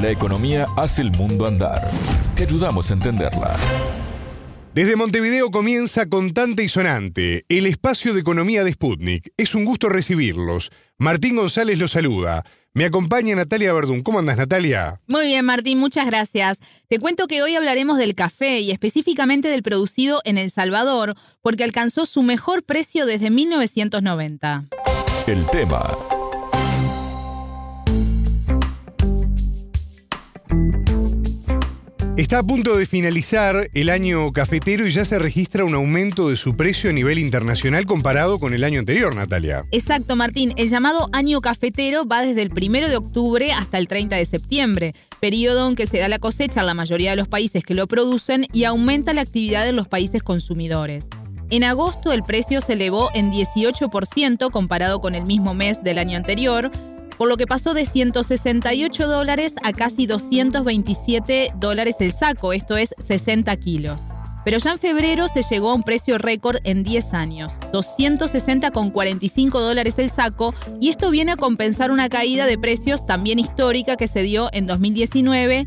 La economía hace el mundo andar. Te ayudamos a entenderla. Desde Montevideo comienza Contante y Sonante, el espacio de economía de Sputnik. Es un gusto recibirlos. Martín González los saluda. Me acompaña Natalia Verdún. ¿Cómo andas, Natalia? Muy bien, Martín, muchas gracias. Te cuento que hoy hablaremos del café y específicamente del producido en El Salvador, porque alcanzó su mejor precio desde 1990. El tema Está a punto de finalizar el año cafetero y ya se registra un aumento de su precio a nivel internacional comparado con el año anterior, Natalia. Exacto, Martín. El llamado año cafetero va desde el 1 de octubre hasta el 30 de septiembre, periodo en que se da la cosecha en la mayoría de los países que lo producen y aumenta la actividad de los países consumidores. En agosto el precio se elevó en 18% comparado con el mismo mes del año anterior, por lo que pasó de 168 dólares a casi 227 dólares el saco, esto es 60 kilos. Pero ya en febrero se llegó a un precio récord en 10 años, 260,45 dólares el saco, y esto viene a compensar una caída de precios también histórica que se dio en 2019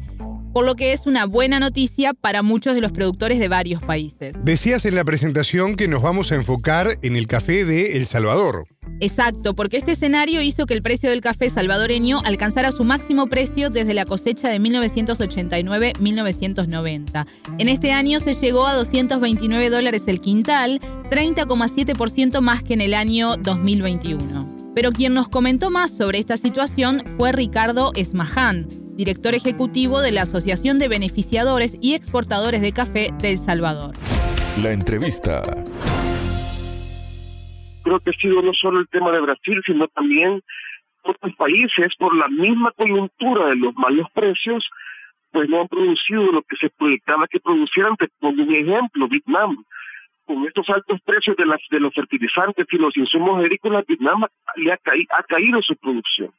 por lo que es una buena noticia para muchos de los productores de varios países. Decías en la presentación que nos vamos a enfocar en el café de El Salvador. Exacto, porque este escenario hizo que el precio del café salvadoreño alcanzara su máximo precio desde la cosecha de 1989-1990. En este año se llegó a 229 dólares el quintal, 30,7% más que en el año 2021. Pero quien nos comentó más sobre esta situación fue Ricardo Esmaján, director ejecutivo de la Asociación de Beneficiadores y Exportadores de Café de El Salvador. La entrevista. Creo que ha sido no solo el tema de Brasil, sino también otros países, por la misma coyuntura de los malos precios, pues no han producido lo que se proyectaba que producieran. Te pongo un ejemplo, Vietnam. Con estos altos precios de, las, de los fertilizantes y los insumos agrícolas, Vietnam le ha, ha caído su producción.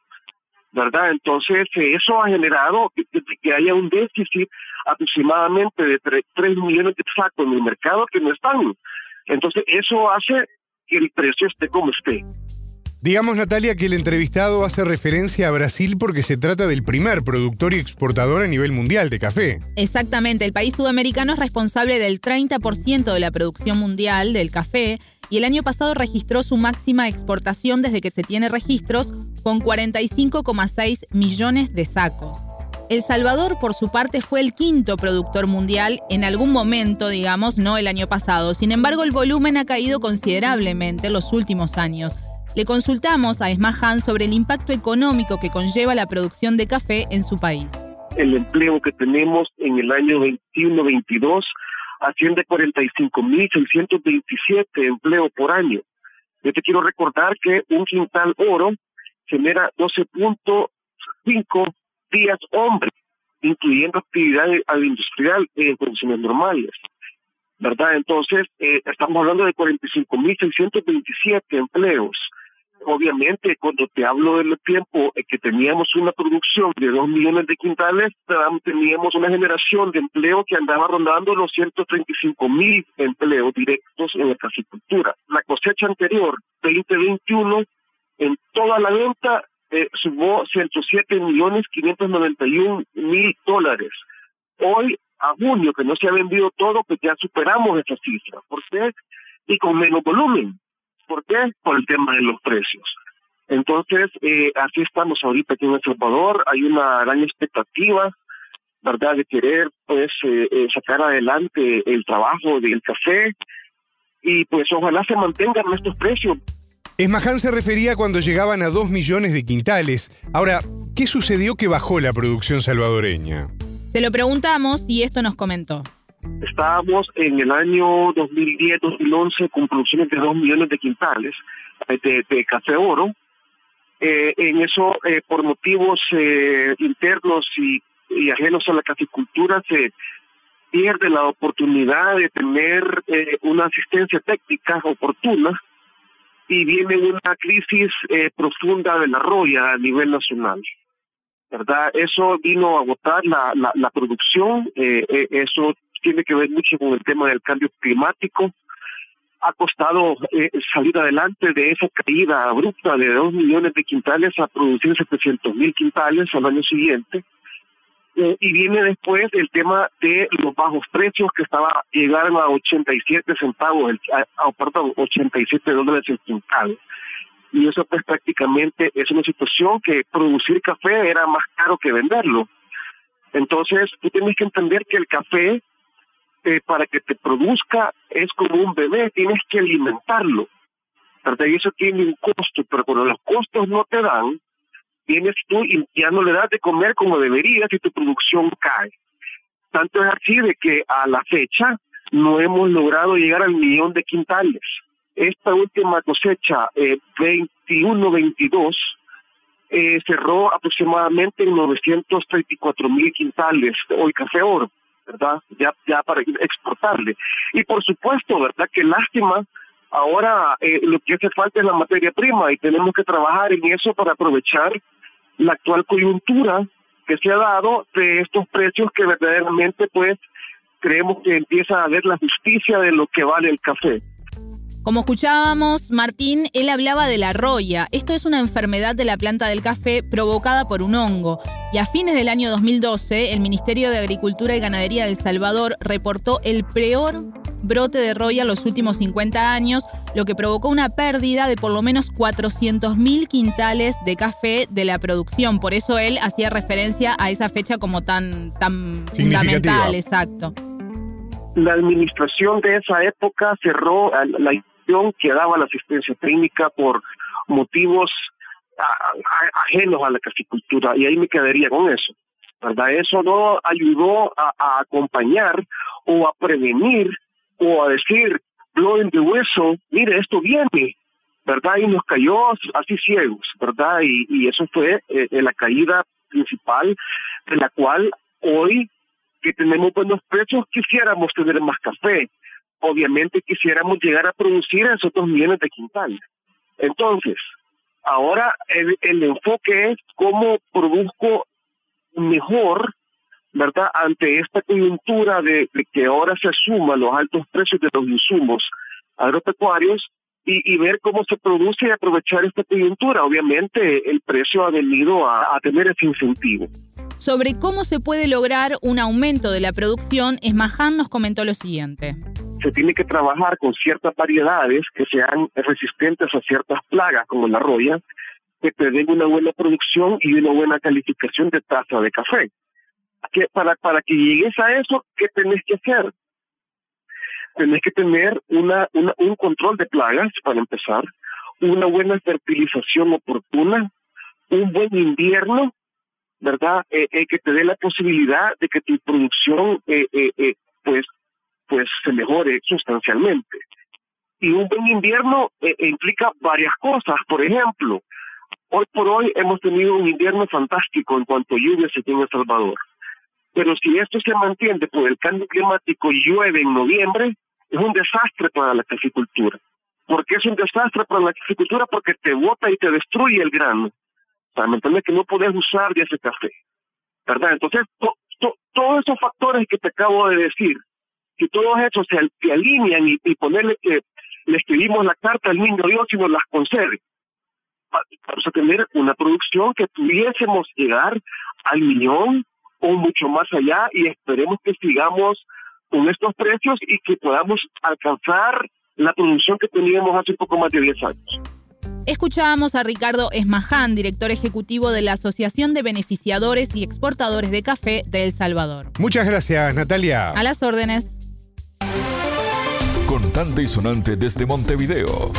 ¿verdad? Entonces, eso ha generado que, haya un déficit aproximadamente de 3, millones de sacos en el mercado que no están. Entonces, eso hace que el precio esté como esté. Digamos, Natalia, que el entrevistado hace referencia a Brasil porque se trata del primer productor y exportador a nivel mundial de café. Exactamente, el país sudamericano es responsable del 30% de la producción mundial del café y el año pasado registró su máxima exportación desde que se tiene registros con 45,6 millones de sacos. El Salvador, por su parte, fue el quinto productor mundial en algún momento, digamos, no el año pasado. Sin embargo, el volumen ha caído considerablemente en los últimos años. Le consultamos a Esmahan sobre el impacto económico que conlleva la producción de café en su país. El empleo que tenemos en el año 21-22 asciende a 45.627 empleos por año. Yo te quiero recordar que un quintal oro genera 12.5 días hombre, incluyendo actividades industrial en condiciones normales. ¿Verdad? Entonces, eh, estamos hablando de 45.627 empleos obviamente cuando te hablo del tiempo que teníamos una producción de dos millones de quintales, teníamos una generación de empleo que andaba rondando los 135 mil empleos directos en la caficultura. La cosecha anterior, 2021, en toda la venta eh, sumó 107 millones 591 mil dólares. Hoy, a junio, que no se ha vendido todo, pues ya superamos esa cifra. ¿Por qué? Y con menos volumen. ¿Por qué? Por el tema de los precios. Entonces, eh, así estamos ahorita aquí en El Salvador. Hay una gran expectativa, ¿verdad?, de querer, pues, eh, eh, sacar adelante el trabajo del café y, pues, ojalá se mantengan estos precios. Esmaján se refería cuando llegaban a dos millones de quintales. Ahora, ¿qué sucedió que bajó la producción salvadoreña? Se lo preguntamos y esto nos comentó. Estábamos en el año 2010-2011 con producciones de 2 millones de quintales eh, de, café oro. Eh, en eso, eh, por motivos internos y, ajenos a la caficultura, se pierde la oportunidad de tener una asistencia técnica oportuna y viene una crisis profunda de la roya a nivel nacional. ¿verdad? Eso vino a agotar la, la, la producción, eso tiene que ver mucho con el tema del cambio climático. Ha costado eh, salir adelante de esa caída abrupta de dos millones de quintales a producir 700 mil quintales al año siguiente. Eh, y viene después el tema de los bajos precios que estaba llegaron a 87 centavos, el, a, perdón, 87 dólares el quintal. Y eso pues prácticamente es una situación que producir café era más caro que venderlo. Entonces tú tienes que entender que el café eh, para que te produzca es como un bebé, tienes que alimentarlo. Y eso tiene un costo, pero cuando los costos no te dan, tienes tú y ya no le das de comer como deberías y tu producción cae. Tanto es así de que a la fecha no hemos logrado llegar al millón de quintales. Esta última cosecha, eh, 21-22, eh, cerró aproximadamente en 934 mil quintales hoy café oro, ¿verdad? Ya, para exportarle. Y por supuesto, ¿verdad? Que lástima Ahora eh, lo que hace falta es la materia prima y tenemos que trabajar en eso para aprovechar la actual coyuntura que se ha dado de estos precios que verdaderamente pues creemos que empieza a haber la justicia de lo que vale el café. Como escuchábamos, Martín, él hablaba de la roya. Esto es una enfermedad de la planta del café provocada por un hongo. Y a fines del año 2012, el Ministerio de Agricultura y Ganadería de El Salvador reportó el peor brote de roya los últimos 50 años, lo que provocó una pérdida de por lo menos 400.000 quintales de café de la producción. Por eso él hacía referencia a esa fecha como tan, tan fundamental, exacto. La administración de esa época cerró la institución que daba la asistencia técnica por motivos ajenos a la caficultura y ahí me quedaría con eso. ¿verdad? Eso no ayudó a acompañar o a prevenir o a decir, blowing the whistle, mire, esto viene, ¿verdad? Y nos cayó así ciegos, ¿verdad? Y, y eso fue eh, la caída principal de la cual hoy que tenemos buenos precios quisiéramos tener más café. Obviamente quisiéramos llegar a producir esos dos millones de quintales. Entonces, ahora el, el enfoque es cómo produzco mejor ¿verdad? Ante esta coyuntura de, que ahora se asuman los altos precios de los insumos agropecuarios y, ver cómo se produce y aprovechar esta coyuntura. Obviamente el precio ha venido a, tener ese incentivo. Sobre cómo se puede lograr un aumento de la producción, Esmaján nos comentó lo siguiente. Se tiene que trabajar con ciertas variedades que sean resistentes a ciertas plagas como la roya, que te den una buena producción y una buena calificación de taza de café que para, para que llegues a eso, ¿qué tenés que hacer? Tenés que tener una, una, un control de plagas, para empezar, una buena fertilización oportuna, un buen invierno, ¿verdad? Eh, eh, que te dé la posibilidad de que tu producción eh, eh, pues, pues se mejore sustancialmente. Y un buen invierno implica varias cosas. Por ejemplo, hoy por hoy hemos tenido un invierno fantástico en cuanto a lluvias aquí en El Salvador. Pero si esto se mantiene por el cambio climático y llueve en noviembre, es un desastre para la caficultura. ¿Por qué es un desastre para la caficultura? Porque te bota y te destruye el grano. Sea, ¿me que no puedes usar de ese café. ¿Verdad? Entonces, todos esos factores que te acabo de decir, si todos esos se, alinean y, ponerle que le escribimos la carta al niño Dios y nos las concede, vamos a tener una producción que pudiésemos llegar al millón o mucho más allá y esperemos que sigamos con estos precios y que podamos alcanzar la producción que teníamos hace poco más de 10 años. Escuchábamos a Ricardo Esmaján, director ejecutivo de la Asociación de Beneficiadores y Exportadores de Café de El Salvador. Muchas gracias, Natalia. A las órdenes. Contante y sonante desde Montevideo.